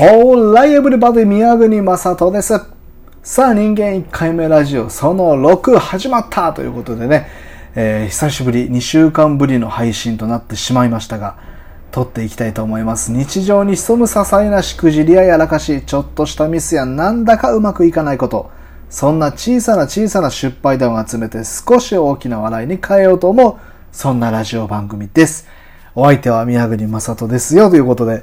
オーライエブリバディ宮国正人です。さあ、人間1回目ラジオその6始まったということでね、えー、久しぶり、2週間ぶりの配信となってしまいましたが、撮っていきたいと思います。日常に潜む些細なしくじりややらかし、ちょっとしたミスやなんだかうまくいかないこと、そんな小さな小さな失敗談を集めて少し大きな笑いに変えようと思う、そんなラジオ番組です。お相手は宮国正人ですよということで、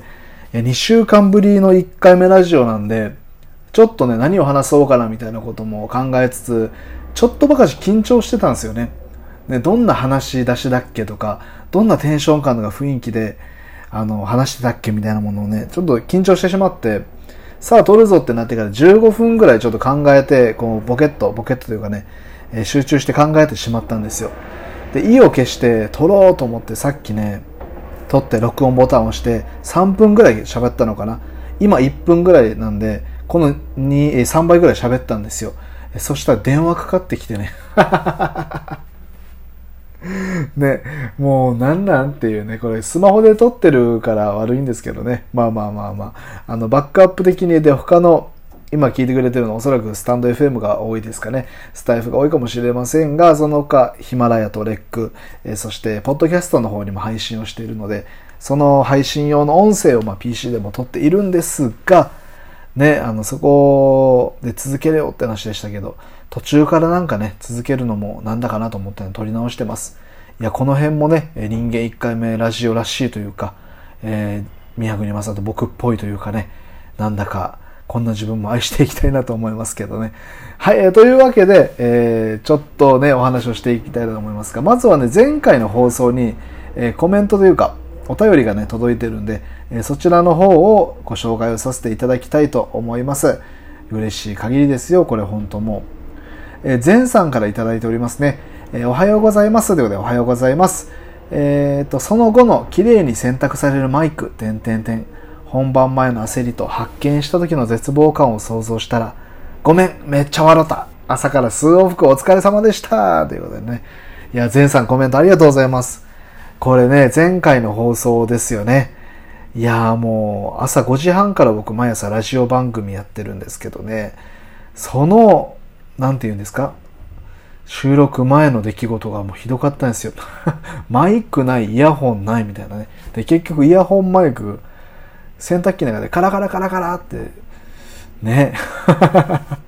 2週間ぶりの1回目ラジオなんで、ちょっとね、何を話そうかなみたいなことも考えつつ、ちょっとばかし緊張してたんですよね。ね、どんな話し出しだっけとか、どんなテンション感が雰囲気で、あの、話してたっけみたいなものをね、ちょっと緊張してしまって、さあ撮るぞってなってから15分ぐらいちょっと考えて、こう、ボケット、ボケットというかね、え集中して考えてしまったんですよ。で、意を決して撮ろうと思ってさっきね、撮って録音ボタンを押して3分ぐらい喋ったのかな。今1分ぐらいなんで、この2、3倍ぐらい喋ったんですよ。そしたら電話かかってきてね。ね、もうなんなんっていうね、これスマホで撮ってるから悪いんですけどね。まあまあまあまあ。あの、バックアップ的にで他の今聞いてくれてるのはおそらくスタンド FM が多いですかね。スタイフが多いかもしれませんが、その他、ヒマラヤとレック、えそして、ポッドキャストの方にも配信をしているので、その配信用の音声をまあ PC でも撮っているんですが、ね、あの、そこで続けるよって話でしたけど、途中からなんかね、続けるのもなんだかなと思って撮り直してます。いや、この辺もね、人間1回目ラジオらしいというか、えー、宮国正人僕っぽいというかね、なんだか、こんな自分も愛していきたいなと思いますけどね。はい、えー、というわけで、えー、ちょっとね、お話をしていきたいと思いますが、まずはね、前回の放送に、えー、コメントというか、お便りがね、届いてるんで、え、そちらの方をご紹介をさせていただきたいと思います。嬉しい限りですよ、これ本当もう。えー、前さんからいただいておりますね。え、おはようございます。ということで、おはようございます。えっ、と、その後の綺麗に選択されるマイク、点点点。本番前の焦りと発見した時の絶望感を想像したら、ごめん、めっちゃ笑った。朝から数往復お疲れ様でした。ということでね。いや、前さんコメントありがとうございます。これね、前回の放送ですよね。いやもう朝5時半から僕毎朝ラジオ番組やってるんですけどね、その、なんて言うんですか？収録前の出来事がもうひどかったんですよ。マイクない、イヤホンないみたいなね。で、結局イヤホンマイク洗濯機の中でカラカラカラカラって、ね。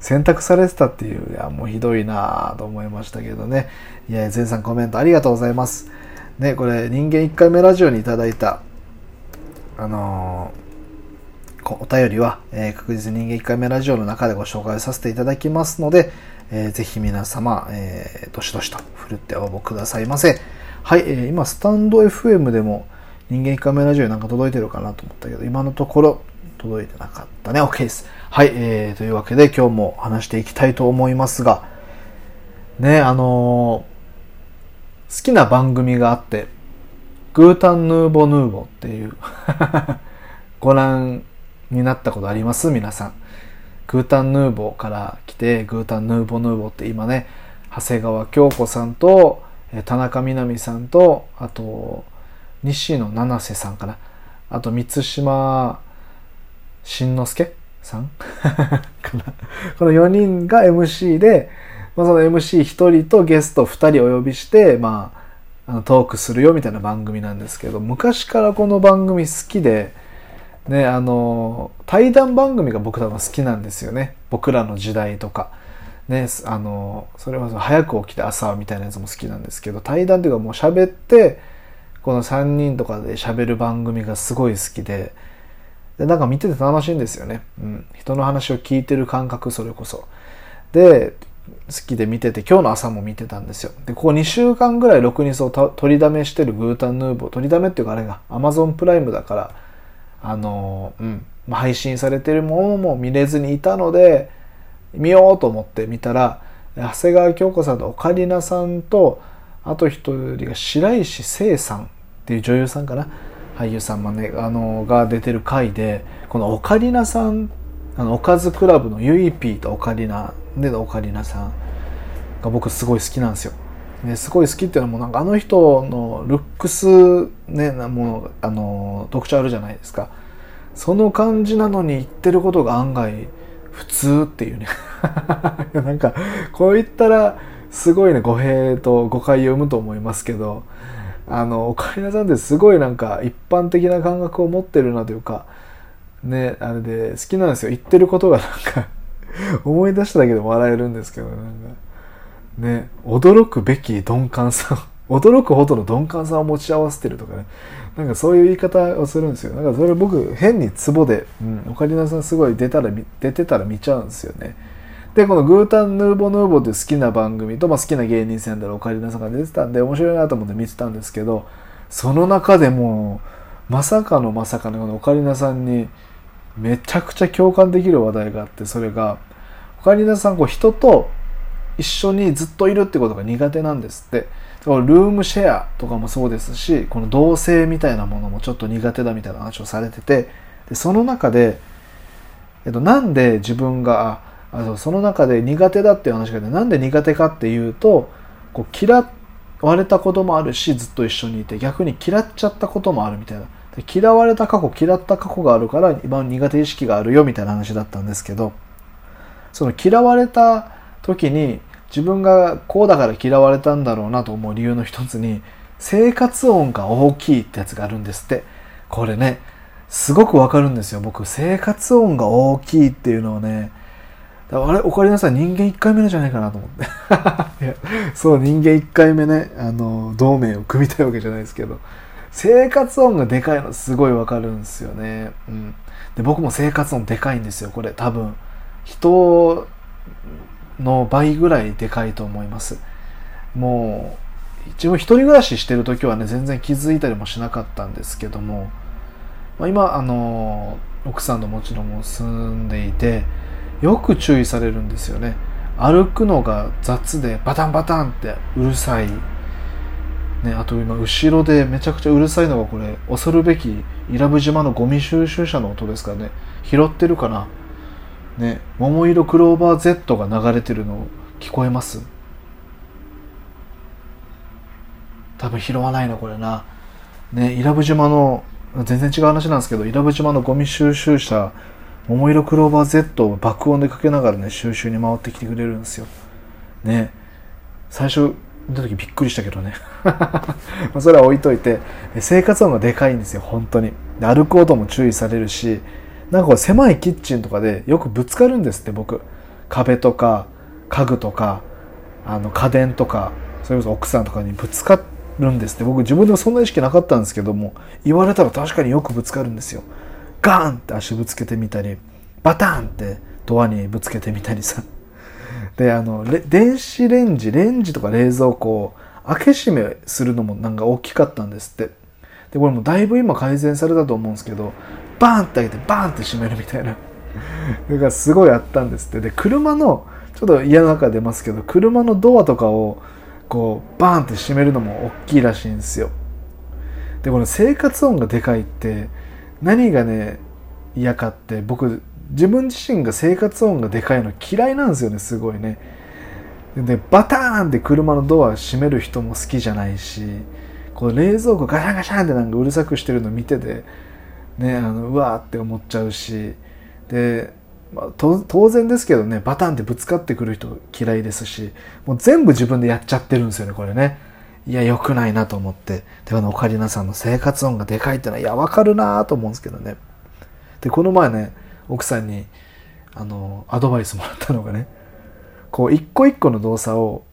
選択されてたっていう、いや、もうひどいなぁと思いましたけどね。いや、全さんコメントありがとうございます。ね、これ、人間1回目ラジオにいただいた、あのー、お便りは、えー、確実に人間1回目ラジオの中でご紹介させていただきますので、えー、ぜひ皆様、えー、どしどしと振るって応募くださいませ。はい、えー、今、スタンド FM でも、人間カメラジオなんか届いてるかなと思ったけど、今のところ届いてなかったね。OK です。はい、えー、というわけで今日も話していきたいと思いますが、ね、あのー、好きな番組があって、グータンヌーボヌーボっていう ご覧になったことあります？皆さん。グータンヌーボから来て、グータンヌーボヌーボって今ね、長谷川京子さんと、田中みな実さんと、あと、西野七瀬さんかな。あと、三島慎之介さん かな。この4人が MC で、まあ、その MC1 人とゲスト2人お呼びして、まあ、あのトークするよみたいな番組なんですけど、昔からこの番組好きで、ね、あの、対談番組が僕多分好きなんですよね。僕らの時代とか。ね、あの、それは早く起きて朝みたいなやつも好きなんですけど、対談っていうかもう喋って、この3人とかで喋る番組がすごい好きで、で、なんか見てて楽しいんですよね。うん。人の話を聞いてる感覚、それこそ。で、好きで見てて、今日の朝も見てたんですよ。で、ここ2週間ぐらい6日を取りだめしてるグータンヌーボー、取りだめっていうかあれが Amazon プライムだから、あの、うん、配信されてるものも見れずにいたので、見ようと思って見たら、長谷川京子さんとオカリナさんと、あと一人が白石聖さんっていう女優さんかな俳優さんもねあのが出てる回でこのオカリナさんあのおかずクラブのユイピーとオカリナでオカリナさんが僕すごい好きなんですよ。ですごい好きっていうのもなんかあの人のルックスねなもうあの特徴あるじゃないですか。その感じなのに言ってることが案外普通っていうね なんかこう言ったらすごいね語弊と誤解を生むと思いますけどあのオカリナさんってすごいなんか一般的な感覚を持ってるなというかねあれで好きなんですよ。言ってることがなんか 思い出しただけで笑えるんですけどなんか。ね驚くべき鈍感さ 驚くほどの鈍感さを持ち合わせてるとかね。なんかそういう言い方をするんですよ。だからそれ僕変にツボで、うん、オカリナさんすごい出たら出てたら見ちゃうんですよね。でこのグータンヌーボヌーボって好きな番組と、まあ、好きな芸人さんでオカリナさんが出てたんで面白いなと思って見てたんですけどその中でもまさかのまさかのこのオカリナさんにめちゃくちゃ共感できる話題があってそれがオカリナさんこう人と一緒にずっといるってことが苦手なんですって。ルームシェアとかもそうですし、この同性みたいなものもちょっと苦手だみたいな話をされてて、でその中で、えっと、なんで自分が、あのその中で苦手だっていう話がね、なんで苦手かっていうと、こう嫌われたこともあるし、ずっと一緒にいて、逆に嫌っちゃったこともあるみたいな。嫌われた過去、嫌った過去があるから、今苦手意識があるよみたいな話だったんですけど、その嫌われた時に、自分がこうだから嫌われたんだろうなと思う理由の一つに生活音が大きいってやつがあるんですってこれねすごくわかるんですよ僕生活音が大きいっていうのをねあれおかえりなさい人間1回目なんじゃないかなと思って。そう人間1回目ねあの同盟を組みたいわけじゃないですけど。生活音がでかいのすごいわかるんですよね、うん、で僕も生活音でかいんですよこれ。多分人の倍ぐらいでかいと思います。もう一応一人暮らししてる時はね全然気づいたりもしなかったんですけども、まあ、今あの奥さんともちろん住んでいてよく注意されるんですよね。歩くのが雑でバタンバタンってうるさい。ね、あと今後ろでめちゃくちゃうるさいのがこれ恐るべき伊良部島のゴミ収集車の音ですからね。拾ってるかな。ね桃色クローバー Z が流れてるの聞こえます？多分拾わないなこれな。ね伊良部島の全然違う話なんですけど伊良部島のゴミ収集車桃色クローバー Z を爆音でかけながらね収集に回ってきてくれるんですよ。ね。最初見た時びっくりしたけどね。それは置いといて生活音がでかいんですよ本当に。歩く音も注意されるしなんか狭いキッチンとかでよくぶつかるんですって僕。壁とか家具とかあの家電とかそれこそ奥さんとかにぶつかるんですって。僕自分でもそんな意識なかったんですけども言われたら確かによくぶつかるんですよ。ガーンって足ぶつけてみたりバターンってドアにぶつけてみたりさ。であの電子レンジレンジとか冷蔵庫を開け閉めするのもなんか大きかったんですって。でこれもだいぶ今改善されたと思うんですけどバーンって開けてバーンって閉めるみたいな。それがすごいあったんですって。で車のちょっと家の中出ますけど車のドアとかをこうバーンって閉めるのも大きいらしいんですよ。でこの生活音がでかいって何がね嫌かって僕自分自身が生活音がでかいの嫌いなんですよねすごいね。でバターンって車のドア閉める人も好きじゃないしこの冷蔵庫ガシャンガシャンってなんかうるさくしてるの見ててね、あのうわーって思っちゃうしで、まあ、当然ですけどねバタンってぶつかってくる人嫌いですしもう全部自分でやっちゃってるんですよねこれね。いや良くないなと思ってであのオカリナさんの生活音がでかいってのはいや分かるなと思うんですけどね。でこの前ね奥さんにあのアドバイスもらったのがねこう一個一個の動作を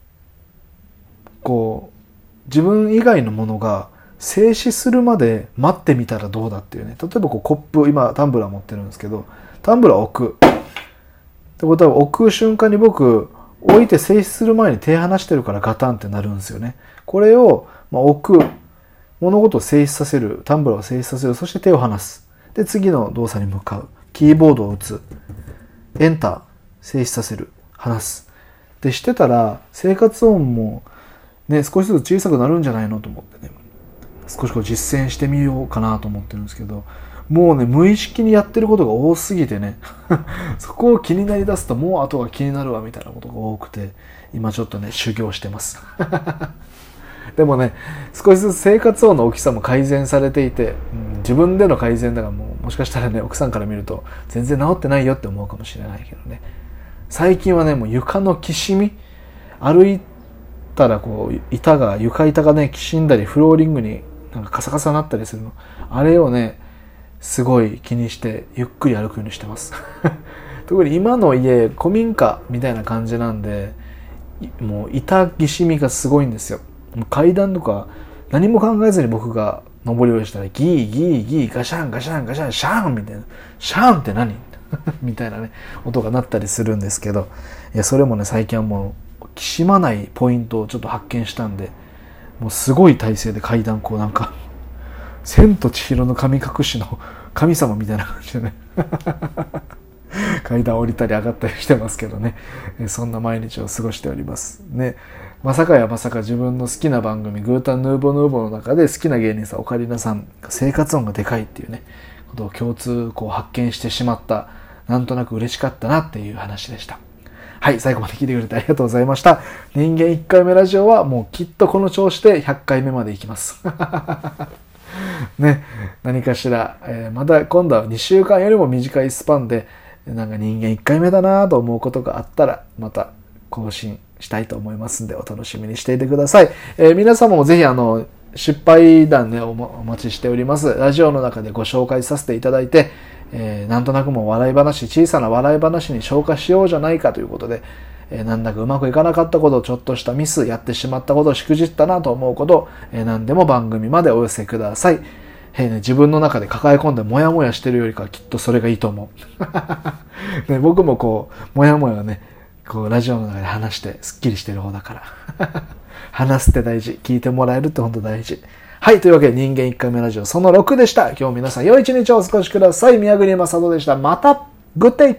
こう自分以外のものが静止するまで待ってみたらどうだっていうね。例えばこうコップ今タンブラー持ってるんですけどタンブラー置く。ってことは置く瞬間に僕置いて静止する前に手離してるからガタンってなるんですよね。これを、まあ、置く物事を静止させるタンブラーを静止させるそして手を離す。で次の動作に向かう。キーボードを打つ。エンター静止させる。離す。でしてたら生活音もね少しずつ小さくなるんじゃないのと思ってね。少しこう実践してみようかなと思ってるんですけどもうね無意識にやってることが多すぎてね。そこを気になりだすともう後が気になるわみたいなことが多くて今ちょっとね修行してます。でもね少しずつ生活音の大きさも改善されていて、うん、自分での改善だからもうもしかしたらね奥さんから見ると全然治ってないよって思うかもしれないけどね。最近はねもう床のきしみ歩いたらこう板が床板がねきしんだりフローリングになんかカサカサになったりするの。あれをねすごい気にしてゆっくり歩くようにしてます。特に今の家古民家みたいな感じなんでもう板きしみがすごいんですよ。階段とか何も考えずに僕が上り下りしたらギーギーギーガシャンガシャンガシャンシャンみたいな。シャーンって何？みたいなね音が鳴ったりするんですけどいやそれもね最近はもうきしまないポイントをちょっと発見したんでもうすごい体勢で階段こうなんか千と千尋の神隠しの神様みたいな感じでね。階段降りたり上がったりしてますけどね。そんな毎日を過ごしております。ね。まさかやまさか自分の好きな番組グータンヌーボーヌーボの中で好きな芸人さんオカリナさん生活音がでかいっていうねことを共通こう発見してしまったなんとなく嬉しかったなっていう話でしたはい、最後まで聞いてくれてありがとうございました。人間1回目ラジオはもうきっとこの調子で100回目までいきます。ね、何かしら、えー、まだ今度は2週間よりも短いスパンで、なんか人間1回目だなと思うことがあったら、また更新したいと思いますんで、お楽しみにしていてください。えー、皆様もぜひあの、失敗談ねお、お待ちしております。ラジオの中でご紹介させていただいて、えー、なんとなくも笑い話、小さな笑い話に消化しようじゃないかということで、えー、なんだかうまくいかなかったこと、ちょっとしたミス、やってしまったこと、しくじったなと思うこと、えー、何でも番組までお寄せください。えーね、自分の中で抱え込んでモヤモヤしてるよりかはきっとそれがいいと思う。ね、僕もこう、モヤモヤね、こう、ラジオの中で話してスッキリしてる方だから。話すって大事。聞いてもらえるって本当大事。はい。というわけで、人間1回目ラジオその6でした。今日皆さん良い一日をお過ごしください。宮栗正人でした。また、グッデイ